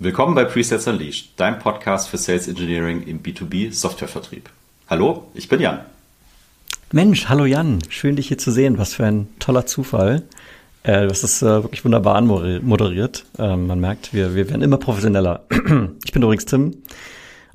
Willkommen bei Presets Unleashed, deinem Podcast für Sales Engineering im B2B Softwarevertrieb. Hallo, ich bin Jan. Mensch, hallo Jan, schön dich hier zu sehen. Was für ein toller Zufall. Äh, das ist äh, wirklich wunderbar anmoderiert. Ähm, man merkt, wir, wir werden immer professioneller. ich bin übrigens Tim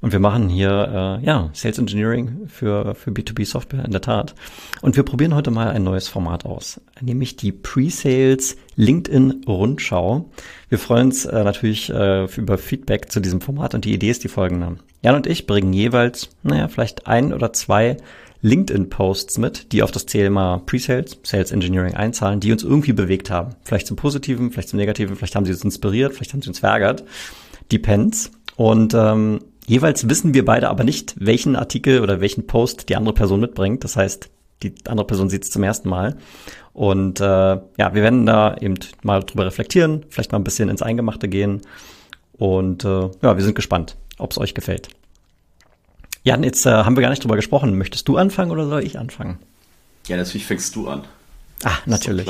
und wir machen hier äh, ja Sales Engineering für, für B2B Software in der Tat. Und wir probieren heute mal ein neues Format aus, nämlich die Pre-Sales LinkedIn Rundschau. Wir freuen uns äh, natürlich äh, über Feedback zu diesem Format und die Idee ist die folgende. Jan und ich bringen jeweils, naja, vielleicht ein oder zwei LinkedIn-Posts mit, die auf das Thema Pre-Sales, Sales Engineering einzahlen, die uns irgendwie bewegt haben. Vielleicht zum Positiven, vielleicht zum Negativen, vielleicht haben sie uns inspiriert, vielleicht haben sie uns verärgert. Depends. Und ähm, jeweils wissen wir beide aber nicht, welchen Artikel oder welchen Post die andere Person mitbringt. Das heißt, die andere Person sieht es zum ersten Mal. Und äh, ja, wir werden da eben mal drüber reflektieren, vielleicht mal ein bisschen ins Eingemachte gehen. Und äh, ja, wir sind gespannt, ob es euch gefällt. Jan, jetzt äh, haben wir gar nicht drüber gesprochen. Möchtest du anfangen oder soll ich anfangen? Ja, natürlich fängst du an. Ah, natürlich.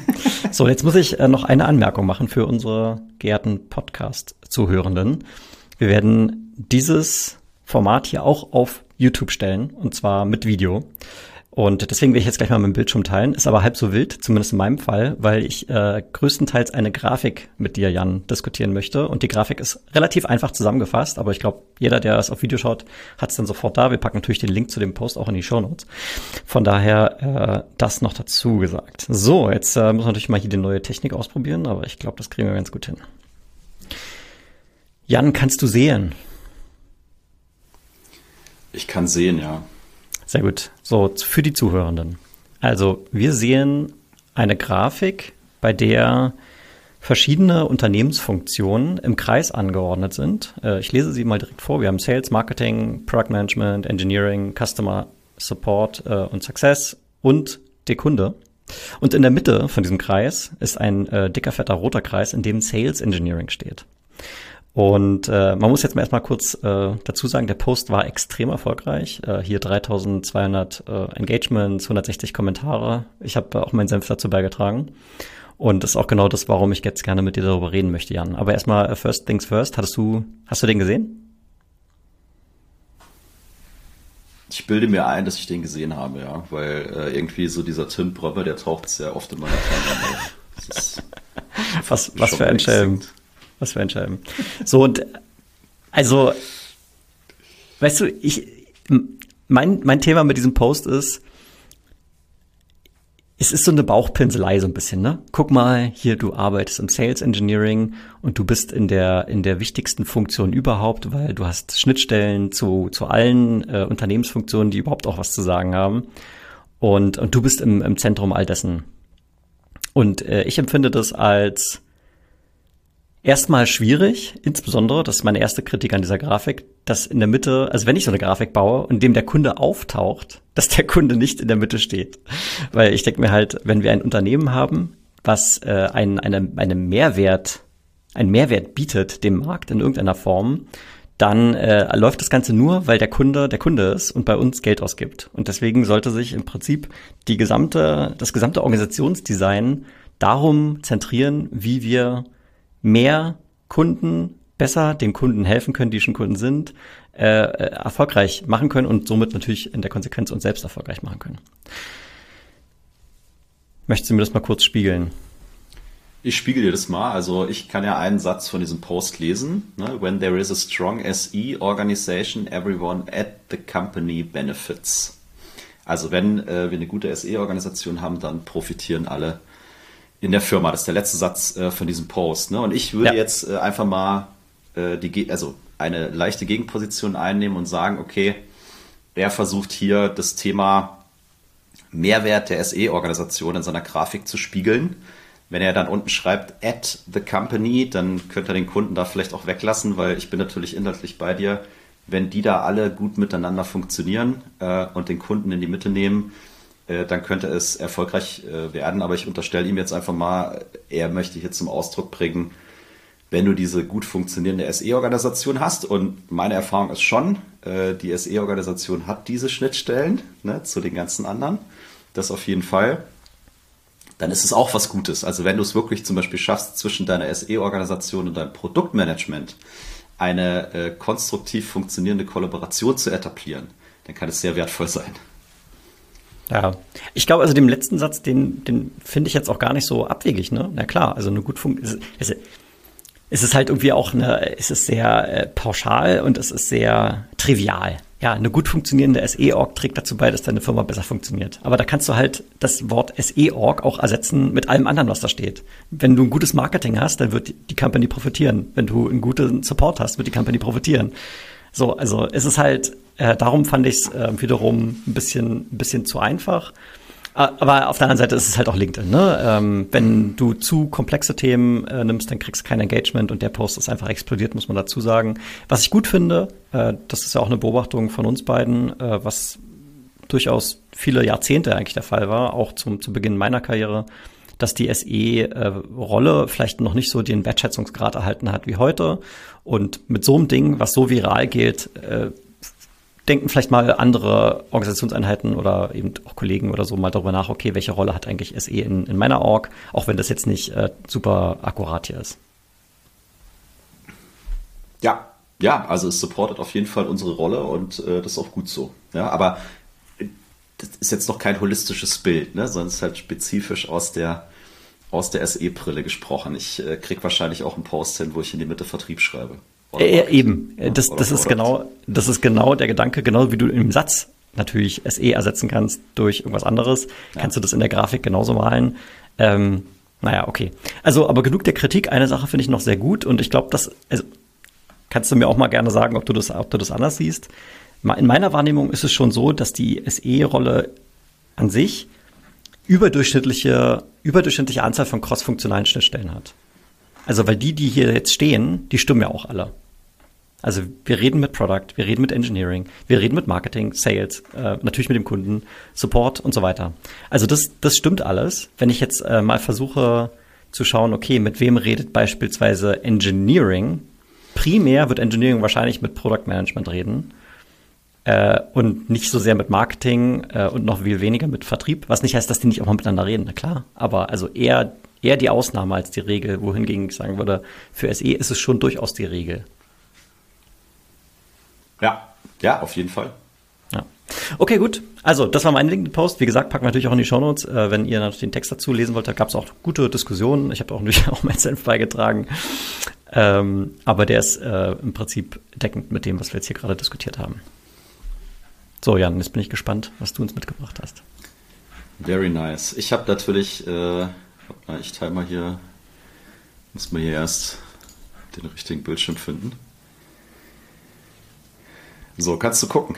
so, jetzt muss ich äh, noch eine Anmerkung machen für unsere geehrten Podcast-Zuhörenden. Wir werden dieses Format hier auch auf YouTube stellen und zwar mit Video. Und deswegen will ich jetzt gleich mal meinen Bildschirm teilen. Ist aber halb so wild, zumindest in meinem Fall, weil ich äh, größtenteils eine Grafik mit dir, Jan, diskutieren möchte. Und die Grafik ist relativ einfach zusammengefasst, aber ich glaube, jeder, der das auf Video schaut, hat es dann sofort da. Wir packen natürlich den Link zu dem Post auch in die Show Notes. Von daher äh, das noch dazu gesagt. So, jetzt äh, muss man natürlich mal hier die neue Technik ausprobieren, aber ich glaube, das kriegen wir ganz gut hin. Jan, kannst du sehen? Ich kann sehen, ja. Sehr gut. So, für die Zuhörenden. Also, wir sehen eine Grafik, bei der verschiedene Unternehmensfunktionen im Kreis angeordnet sind. Äh, ich lese sie mal direkt vor. Wir haben Sales, Marketing, Product Management, Engineering, Customer Support äh, und Success und der Kunde. Und in der Mitte von diesem Kreis ist ein äh, dicker, fetter roter Kreis, in dem Sales Engineering steht. Und äh, man muss jetzt mal erstmal kurz äh, dazu sagen, der Post war extrem erfolgreich. Äh, hier 3200 äh, Engagements, 160 Kommentare. Ich habe auch meinen Senf dazu beigetragen. Und das ist auch genau das, warum ich jetzt gerne mit dir darüber reden möchte, Jan. Aber erstmal, uh, first things first, hattest du, hast du den gesehen? Ich bilde mir ein, dass ich den gesehen habe, ja, weil äh, irgendwie so dieser Tim Bröber, der taucht sehr oft in meiner Timeline auf. was, was für ein Schelm. Was für ein Scheiben. So, und also, weißt du, ich, mein, mein Thema mit diesem Post ist, es ist so eine Bauchpinselei so ein bisschen, ne? Guck mal, hier du arbeitest im Sales Engineering und du bist in der in der wichtigsten Funktion überhaupt, weil du hast Schnittstellen zu zu allen äh, Unternehmensfunktionen, die überhaupt auch was zu sagen haben. Und und du bist im im Zentrum all dessen. Und äh, ich empfinde das als erstmal schwierig, insbesondere, das ist meine erste Kritik an dieser Grafik, dass in der Mitte, also wenn ich so eine Grafik baue, in dem der Kunde auftaucht, dass der Kunde nicht in der Mitte steht. Weil ich denke mir halt, wenn wir ein Unternehmen haben, was äh, ein, eine, eine Mehrwert, einen Mehrwert bietet dem Markt in irgendeiner Form, dann äh, läuft das Ganze nur, weil der Kunde der Kunde ist und bei uns Geld ausgibt. Und deswegen sollte sich im Prinzip die gesamte, das gesamte Organisationsdesign darum zentrieren, wie wir mehr Kunden besser den Kunden helfen können, die schon Kunden sind, äh, äh, erfolgreich machen können und somit natürlich in der Konsequenz uns selbst erfolgreich machen können. Möchtest du mir das mal kurz spiegeln? Ich spiegel dir das mal. Also ich kann ja einen Satz von diesem Post lesen. Ne? When there is a strong SE organization, everyone at the company benefits. Also wenn äh, wir eine gute SE-Organisation haben, dann profitieren alle in der Firma. Das ist der letzte Satz äh, von diesem Post. Ne? Und ich würde ja. jetzt äh, einfach mal äh, die, also eine leichte Gegenposition einnehmen und sagen, okay, er versucht hier das Thema Mehrwert der SE-Organisation in seiner Grafik zu spiegeln. Wenn er dann unten schreibt at the company, dann könnte er den Kunden da vielleicht auch weglassen, weil ich bin natürlich inhaltlich bei dir. Wenn die da alle gut miteinander funktionieren äh, und den Kunden in die Mitte nehmen, äh, dann könnte es erfolgreich äh, werden. Aber ich unterstelle ihm jetzt einfach mal, er möchte hier zum Ausdruck bringen, wenn du diese gut funktionierende SE-Organisation hast, und meine Erfahrung ist schon, äh, die SE-Organisation hat diese Schnittstellen ne, zu den ganzen anderen, das auf jeden Fall, dann ist es auch was Gutes. Also wenn du es wirklich zum Beispiel schaffst, zwischen deiner SE-Organisation und deinem Produktmanagement eine konstruktiv funktionierende Kollaboration zu etablieren, dann kann es sehr wertvoll sein. Ja, ich glaube, also den letzten Satz, den, den finde ich jetzt auch gar nicht so abwegig, ne? Na klar, also eine gut funktioniert. Es ist halt irgendwie auch eine, es ist sehr äh, pauschal und es ist sehr trivial. Ja, eine gut funktionierende SE-Org trägt dazu bei, dass deine Firma besser funktioniert. Aber da kannst du halt das Wort SE-Org auch ersetzen mit allem anderen, was da steht. Wenn du ein gutes Marketing hast, dann wird die Company profitieren. Wenn du einen guten Support hast, wird die Company profitieren. So, also es ist halt, äh, darum fand ich es äh, wiederum ein bisschen, ein bisschen zu einfach. Aber auf der anderen Seite ist es halt auch LinkedIn. Ne? Ähm, wenn du zu komplexe Themen äh, nimmst, dann kriegst du kein Engagement und der Post ist einfach explodiert, muss man dazu sagen. Was ich gut finde, äh, das ist ja auch eine Beobachtung von uns beiden, äh, was durchaus viele Jahrzehnte eigentlich der Fall war, auch zum, zu Beginn meiner Karriere, dass die SE-Rolle äh, vielleicht noch nicht so den Wertschätzungsgrad erhalten hat wie heute. Und mit so einem Ding, was so viral geht, äh, denken vielleicht mal andere Organisationseinheiten oder eben auch Kollegen oder so mal darüber nach, okay, welche Rolle hat eigentlich SE in, in meiner Org, auch wenn das jetzt nicht äh, super akkurat hier ist. Ja, ja, also es supportet auf jeden Fall unsere Rolle und äh, das ist auch gut so. Ja, aber das ist jetzt noch kein holistisches Bild, ne, sondern es ist halt spezifisch aus der aus der SE-Brille gesprochen. Ich äh, krieg wahrscheinlich auch einen Post hin, wo ich in die Mitte Vertrieb schreibe. Äh, eben, das, das ist genau, das ist genau der Gedanke, genau wie du im Satz natürlich SE ersetzen kannst durch irgendwas anderes, ja. kannst du das in der Grafik genauso malen. Ähm, naja, okay. Also, aber genug der Kritik. Eine Sache finde ich noch sehr gut und ich glaube, das, also, kannst du mir auch mal gerne sagen, ob du das, ob du das anders siehst. In meiner Wahrnehmung ist es schon so, dass die SE-Rolle an sich überdurchschnittliche, überdurchschnittliche Anzahl von cross-funktionalen Schnittstellen hat. Also, weil die, die hier jetzt stehen, die stimmen ja auch alle. Also wir reden mit Product, wir reden mit Engineering, wir reden mit Marketing, Sales, äh, natürlich mit dem Kunden, Support und so weiter. Also das, das stimmt alles. Wenn ich jetzt äh, mal versuche zu schauen, okay, mit wem redet beispielsweise Engineering? Primär wird Engineering wahrscheinlich mit Product Management reden äh, und nicht so sehr mit Marketing äh, und noch viel weniger mit Vertrieb. Was nicht heißt, dass die nicht auch mal miteinander reden, na klar. Aber also eher eher die Ausnahme als die Regel, wohingegen ich sagen würde, für SE ist es schon durchaus die Regel. Ja, ja, auf jeden Fall. Ja. Okay, gut. Also, das war mein LinkedIn-Post. Wie gesagt, packen wir natürlich auch in die Shownotes. Äh, wenn ihr natürlich den Text dazu lesen wollt, da gab es auch gute Diskussionen. Ich habe auch natürlich auch mein Senf beigetragen. Ähm, aber der ist äh, im Prinzip deckend mit dem, was wir jetzt hier gerade diskutiert haben. So, Jan, jetzt bin ich gespannt, was du uns mitgebracht hast. Very nice. Ich habe natürlich äh, ich teile mal hier, muss man hier erst den richtigen Bildschirm finden. So, kannst du gucken.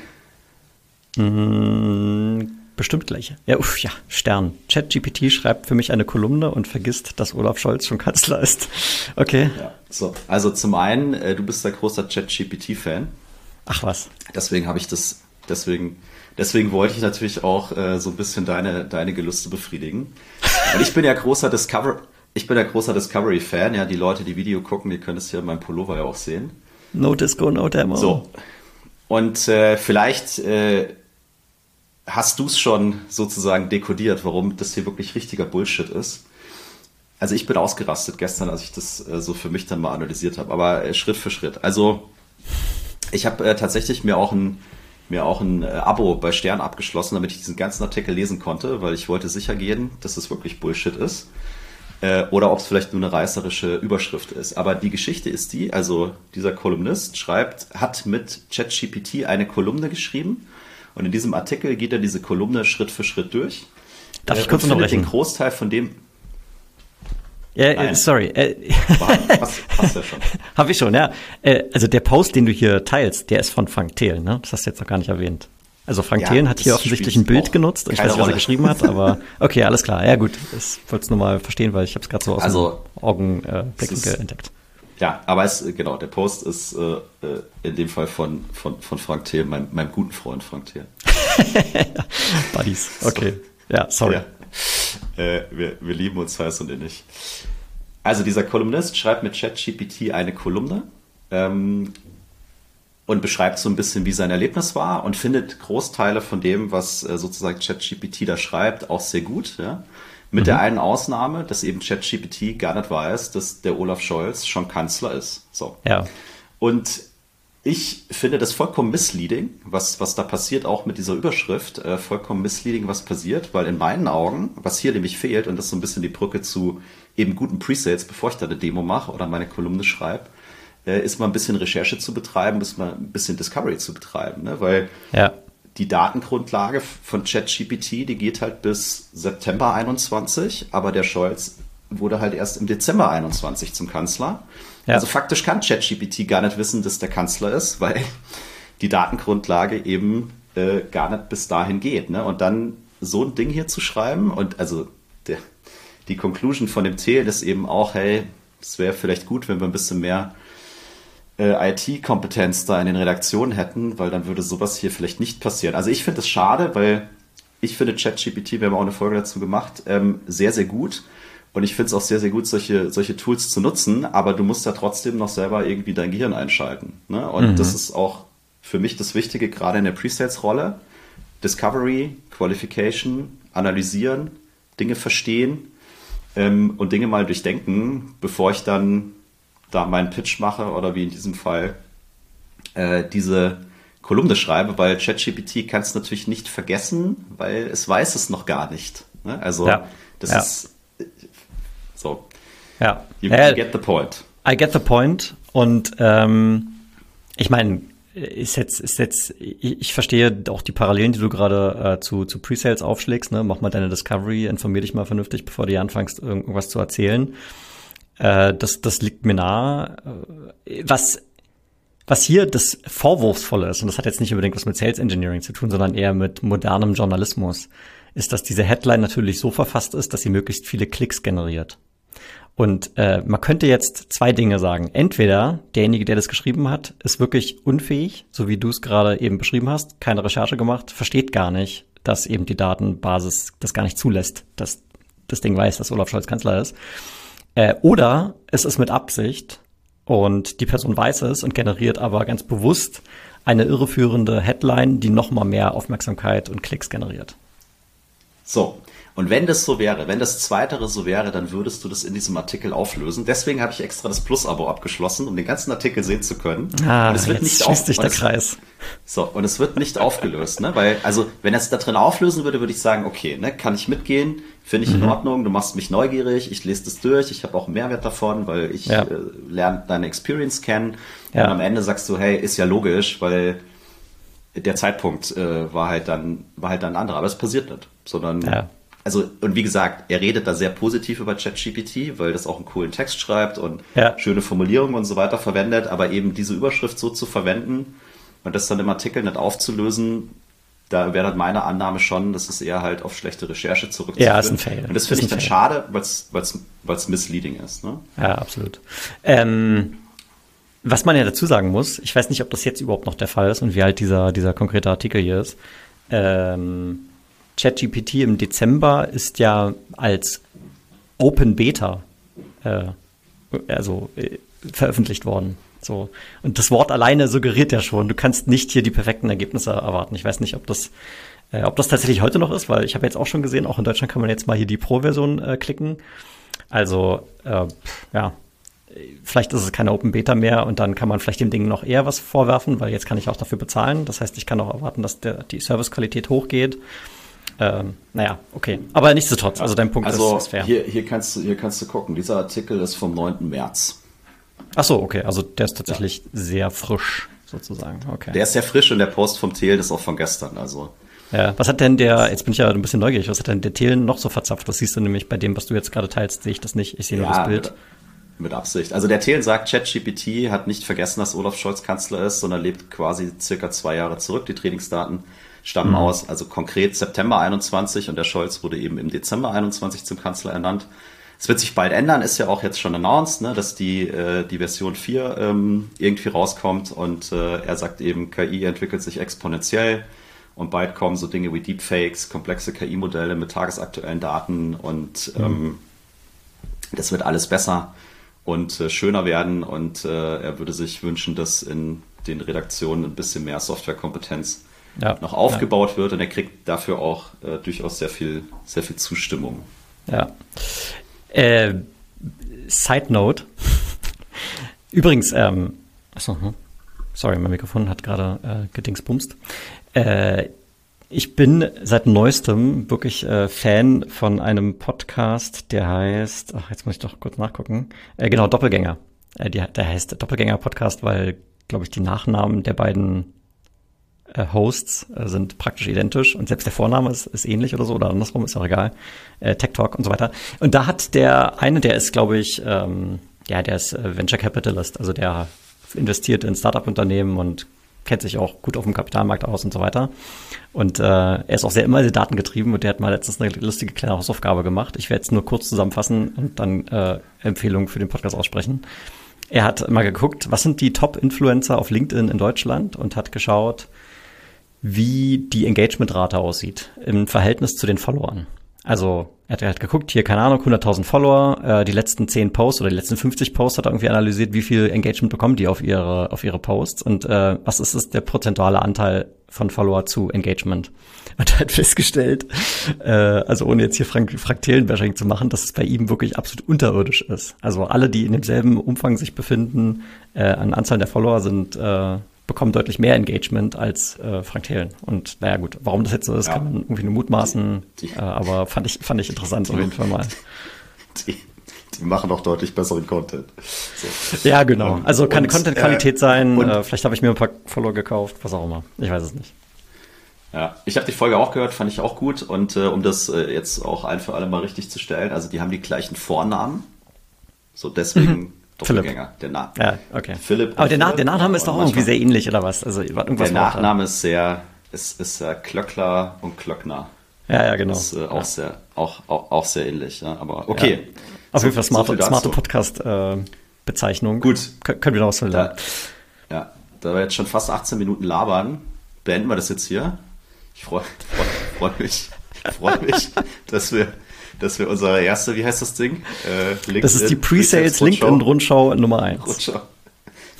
Mm, bestimmt gleich. Ja, uff, ja, Stern. ChatGPT schreibt für mich eine Kolumne und vergisst, dass Olaf Scholz schon Kanzler ist. Okay. Ja, so, also zum einen, äh, du bist der großer ChatGPT-Fan. Ach was. Deswegen habe ich das, deswegen, deswegen wollte ich natürlich auch äh, so ein bisschen deine, deine Gelüste befriedigen. Und ich bin ja großer Discover, ich bin ja großer Discovery-Fan. Ja, die Leute, die Video gucken, die können es hier in meinem Pullover ja auch sehen. No Disco, no Demo. So. Und äh, vielleicht äh, hast du es schon sozusagen dekodiert, warum das hier wirklich richtiger Bullshit ist. Also ich bin ausgerastet gestern, als ich das äh, so für mich dann mal analysiert habe, aber äh, Schritt für Schritt. Also ich habe äh, tatsächlich mir auch ein mir auch ein äh, Abo bei Stern abgeschlossen, damit ich diesen ganzen Artikel lesen konnte, weil ich wollte sicher gehen, dass es wirklich Bullshit ist. Äh, oder ob es vielleicht nur eine reißerische Überschrift ist. Aber die Geschichte ist die, also dieser Kolumnist schreibt, hat mit ChatGPT eine Kolumne geschrieben und in diesem Artikel geht er diese Kolumne Schritt für Schritt durch. Darf ich kurz unterbrechen? den Großteil von dem, äh, sorry. Äh, hast, hast ja schon. Habe ich schon, ja. Äh, also der Post, den du hier teilst, der ist von Frank Thelen, ne? Das hast du jetzt noch gar nicht erwähnt. Also Frank ja, Thelen hat hier offensichtlich ein Bild genutzt. Ich weiß nicht, was er geschrieben hat, aber okay, alles klar. Ja gut, das wollte ich nur mal verstehen, weil ich habe es gerade so aus also, dem Augenblick äh, entdeckt. Ja, aber es, genau, der Post ist äh, äh, in dem Fall von, von, von Frank Thelen, meinem, meinem guten Freund Frank Thelen. Buddies, okay. So. Ja, sorry. Ja. Äh, wir, wir lieben uns heiß und innig. Also dieser Kolumnist schreibt mit ChatGPT eine Kolumne ähm, und beschreibt so ein bisschen, wie sein Erlebnis war und findet Großteile von dem, was äh, sozusagen ChatGPT da schreibt, auch sehr gut. Ja? Mit mhm. der einen Ausnahme, dass eben ChatGPT gar nicht weiß, dass der Olaf Scholz schon Kanzler ist. So. Ja. Und ich finde das vollkommen misleading, was, was da passiert, auch mit dieser Überschrift, äh, vollkommen misleading, was passiert, weil in meinen Augen, was hier nämlich fehlt, und das ist so ein bisschen die Brücke zu eben guten Presales, bevor ich da eine Demo mache oder meine Kolumne schreibe, äh, ist mal ein bisschen Recherche zu betreiben, ist mal ein bisschen Discovery zu betreiben, ne? weil ja. die Datengrundlage von ChatGPT, die geht halt bis September 21, aber der Scholz wurde halt erst im Dezember 21 zum Kanzler. Ja. Also faktisch kann ChatGPT gar nicht wissen, dass der Kanzler ist, weil die Datengrundlage eben äh, gar nicht bis dahin geht. Ne? Und dann so ein Ding hier zu schreiben und also der, die Conclusion von dem Thelen ist eben auch, hey, es wäre vielleicht gut, wenn wir ein bisschen mehr äh, IT-Kompetenz da in den Redaktionen hätten, weil dann würde sowas hier vielleicht nicht passieren. Also ich finde es schade, weil ich finde ChatGPT, wir haben auch eine Folge dazu gemacht, ähm, sehr, sehr gut. Und ich finde es auch sehr, sehr gut, solche, solche Tools zu nutzen, aber du musst ja trotzdem noch selber irgendwie dein Gehirn einschalten. Ne? Und mhm. das ist auch für mich das Wichtige, gerade in der Pre-Sales-Rolle. Discovery, Qualification, analysieren, Dinge verstehen ähm, und Dinge mal durchdenken, bevor ich dann da meinen Pitch mache oder wie in diesem Fall äh, diese Kolumne schreibe, weil ChatGPT kann es natürlich nicht vergessen, weil es weiß es noch gar nicht. Ne? Also ja. das ja. ist so. Ja. You, you, get the point. I get the point. Und ähm, ich meine, ist jetzt, ist jetzt, ich, verstehe auch die Parallelen, die du gerade äh, zu, zu Presales aufschlägst. Ne? Mach mal deine Discovery, informier dich mal vernünftig, bevor du anfängst, irgendwas zu erzählen. Äh, das, das liegt mir nahe. Äh, was, was hier das Vorwurfsvolle ist, und das hat jetzt nicht unbedingt was mit Sales Engineering zu tun, sondern eher mit modernem Journalismus, ist, dass diese Headline natürlich so verfasst ist, dass sie möglichst viele Klicks generiert. Und äh, man könnte jetzt zwei Dinge sagen. Entweder derjenige, der das geschrieben hat, ist wirklich unfähig, so wie du es gerade eben beschrieben hast, keine Recherche gemacht, versteht gar nicht, dass eben die Datenbasis das gar nicht zulässt, dass das Ding weiß, dass Olaf Scholz Kanzler ist. Äh, oder es ist mit Absicht und die Person weiß es und generiert aber ganz bewusst eine irreführende Headline, die noch mal mehr Aufmerksamkeit und Klicks generiert. So, und wenn das so wäre, wenn das Zweitere so wäre, dann würdest du das in diesem Artikel auflösen. Deswegen habe ich extra das Plus-Abo abgeschlossen, um den ganzen Artikel sehen zu können. Ah, und es wird nicht auf, sich der Kreis. So, und es wird nicht aufgelöst, ne? Weil, also, wenn er es da drin auflösen würde, würde ich sagen, okay, ne, kann ich mitgehen, finde ich mhm. in Ordnung, du machst mich neugierig, ich lese das durch, ich habe auch einen Mehrwert davon, weil ich ja. äh, lerne deine Experience kennen. Ja. Und am Ende sagst du, hey, ist ja logisch, weil der Zeitpunkt äh, war halt dann war halt dann ein anderer, aber es passiert nicht, sondern ja also, und wie gesagt, er redet da sehr positiv über ChatGPT, weil das auch einen coolen Text schreibt und ja. schöne Formulierungen und so weiter verwendet, aber eben diese Überschrift so zu verwenden und das dann im Artikel nicht aufzulösen, da wäre dann meine Annahme schon, dass es eher halt auf schlechte Recherche zurückzuführen. Ja, ist ein Fail. Und das finde ich dann Fail. schade, weil es misleading ist. Ne? Ja, absolut. Ähm, was man ja dazu sagen muss, ich weiß nicht, ob das jetzt überhaupt noch der Fall ist und wie halt dieser, dieser konkrete Artikel hier ist. Ähm, ChatGPT im Dezember ist ja als Open Beta äh, also äh, veröffentlicht worden. So. Und das Wort alleine suggeriert ja schon, du kannst nicht hier die perfekten Ergebnisse erwarten. Ich weiß nicht, ob das, äh, ob das tatsächlich heute noch ist, weil ich habe jetzt auch schon gesehen, auch in Deutschland kann man jetzt mal hier die Pro-Version äh, klicken. Also, äh, ja, vielleicht ist es keine Open Beta mehr und dann kann man vielleicht dem Ding noch eher was vorwerfen, weil jetzt kann ich auch dafür bezahlen. Das heißt, ich kann auch erwarten, dass der, die Servicequalität hochgeht. Ähm, naja, okay. Aber nichtsdestotrotz, also dein Punkt also ist, ist fair. Hier, hier, kannst du, hier kannst du gucken. Dieser Artikel ist vom 9. März. Ach so, okay. Also der ist tatsächlich ja. sehr frisch, sozusagen. Okay. Der ist sehr frisch und der Post vom Thelen ist auch von gestern. Also. Ja, was hat denn der, jetzt bin ich ja ein bisschen neugierig, was hat denn der Thelen noch so verzapft? Das siehst du nämlich bei dem, was du jetzt gerade teilst, sehe ich das nicht. Ich sehe nur ja, das Bild. Mit, mit Absicht. Also der Thelen sagt, ChatGPT hat nicht vergessen, dass Olaf Scholz Kanzler ist, sondern lebt quasi circa zwei Jahre zurück. Die Trainingsdaten stammen mhm. aus, also konkret September 21 und der Scholz wurde eben im Dezember 21 zum Kanzler ernannt. Es wird sich bald ändern, ist ja auch jetzt schon announced, ne, dass die, äh, die Version 4 ähm, irgendwie rauskommt und äh, er sagt eben, KI entwickelt sich exponentiell und bald kommen so Dinge wie Deepfakes, komplexe KI-Modelle mit tagesaktuellen Daten und mhm. ähm, das wird alles besser und äh, schöner werden und äh, er würde sich wünschen, dass in den Redaktionen ein bisschen mehr Softwarekompetenz ja. noch aufgebaut ja. wird und er kriegt dafür auch äh, durchaus sehr viel, sehr viel Zustimmung. Ja. Äh, Side Note. Übrigens, ähm, achso, hm. sorry, mein Mikrofon hat gerade äh, gedingsbumst. Äh, ich bin seit neuestem wirklich äh, Fan von einem Podcast, der heißt, ach, jetzt muss ich doch kurz nachgucken, äh, genau, Doppelgänger. Äh, die, der heißt Doppelgänger-Podcast, weil, glaube ich, die Nachnamen der beiden äh, Hosts äh, sind praktisch identisch und selbst der Vorname ist, ist ähnlich oder so oder andersrum, ist auch egal. Äh, Tech Talk und so weiter. Und da hat der eine, der ist, glaube ich, ähm, ja, der ist äh, Venture Capitalist, also der investiert in Startup-Unternehmen und kennt sich auch gut auf dem Kapitalmarkt aus und so weiter. Und äh, er ist auch sehr immer datengetrieben und der hat mal letztens eine lustige kleine Hausaufgabe gemacht. Ich werde jetzt nur kurz zusammenfassen und dann äh, Empfehlungen für den Podcast aussprechen. Er hat mal geguckt, was sind die Top-Influencer auf LinkedIn in Deutschland und hat geschaut, wie die Engagement-Rate aussieht im Verhältnis zu den Followern. Also er hat halt geguckt, hier, keine Ahnung, 100.000 Follower, äh, die letzten 10 Posts oder die letzten 50 Posts hat er irgendwie analysiert, wie viel Engagement bekommen die auf ihre, auf ihre Posts und äh, was ist, ist der prozentuale Anteil von Follower zu Engagement. Und er hat festgestellt, äh, also ohne jetzt hier Frank Fraktälen-Bashing zu machen, dass es bei ihm wirklich absolut unterirdisch ist. Also alle, die in demselben Umfang sich befinden, äh, an Anzahl der Follower sind äh, bekommen deutlich mehr Engagement als äh, Frank Thelen. Und naja gut, warum das jetzt so ist, ja. kann man irgendwie nur mutmaßen, die, die, äh, aber fand ich, fand ich interessant die, auf jeden Fall mal. Die, machen auch deutlich besseren Content. So. Ja, genau. Also kann Content-Qualität äh, sein, und, äh, vielleicht habe ich mir ein paar Follower gekauft, was auch immer. Ich weiß es nicht. Ja, ich habe die Folge auch gehört, fand ich auch gut. Und äh, um das äh, jetzt auch ein für alle mal richtig zu stellen, also die haben die gleichen Vornamen. So deswegen mhm. Doppelgänger. Der Na ja, okay. Philipp Aber der, Na der Nachname ist doch irgendwie sehr ähnlich, oder was? Also, irgendwas der Nachname ist sehr, ist, ist äh, Klöckler und Klöckner. Ja, ja, genau. Das ist äh, auch, ja. sehr, auch, auch, auch sehr ähnlich, ja. aber okay. Ja. Auf so, jeden Fall smarte, so smarte Podcast-Bezeichnung. Äh, Gut. Kön können wir noch was lernen. Ja, da wir jetzt schon fast 18 Minuten labern, beenden wir das jetzt hier. Ich freue freu, freu mich, freu mich dass wir dass wir unsere erste, wie heißt das Ding? Äh, das ist die Pre-Sales LinkedIn-Rundschau Nummer 1. Rundschau.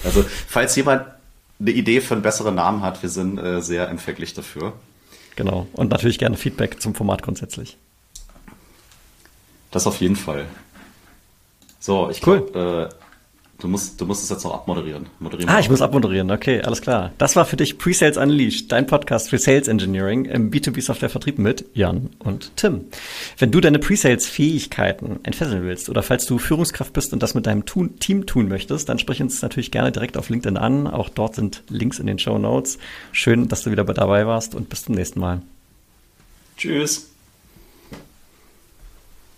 Also, falls jemand eine Idee für einen besseren Namen hat, wir sind äh, sehr empfänglich dafür. Genau. Und natürlich gerne Feedback zum Format grundsätzlich. Das auf jeden Fall. So, ich cool. Glaub, äh, Du musst, du musst es jetzt noch abmoderieren. Moderieren ah, ich muss abmoderieren. Okay, alles klar. Das war für dich Pre-Sales Unleashed, dein Podcast für Sales Engineering im B2B Software Vertrieb mit Jan und Tim. Wenn du deine Pre-Sales Fähigkeiten entfesseln willst oder falls du Führungskraft bist und das mit deinem Team tun möchtest, dann sprich uns natürlich gerne direkt auf LinkedIn an. Auch dort sind Links in den Show Notes. Schön, dass du wieder dabei warst und bis zum nächsten Mal. Tschüss.